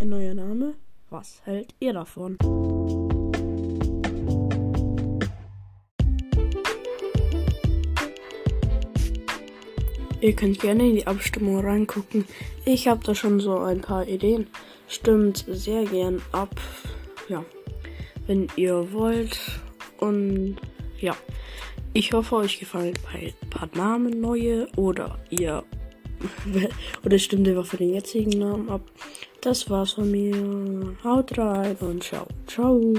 Ein neuer Name? Was hält ihr davon? Ihr könnt gerne in die Abstimmung reingucken. Ich habe da schon so ein paar Ideen. Stimmt sehr gern ab. Ja, wenn ihr wollt. Und ja, ich hoffe, euch gefallen ein paar Namen neue oder ihr oder stimmt einfach für den jetzigen Namen ab. Das war's von mir. Haut rein und ciao. Ciao.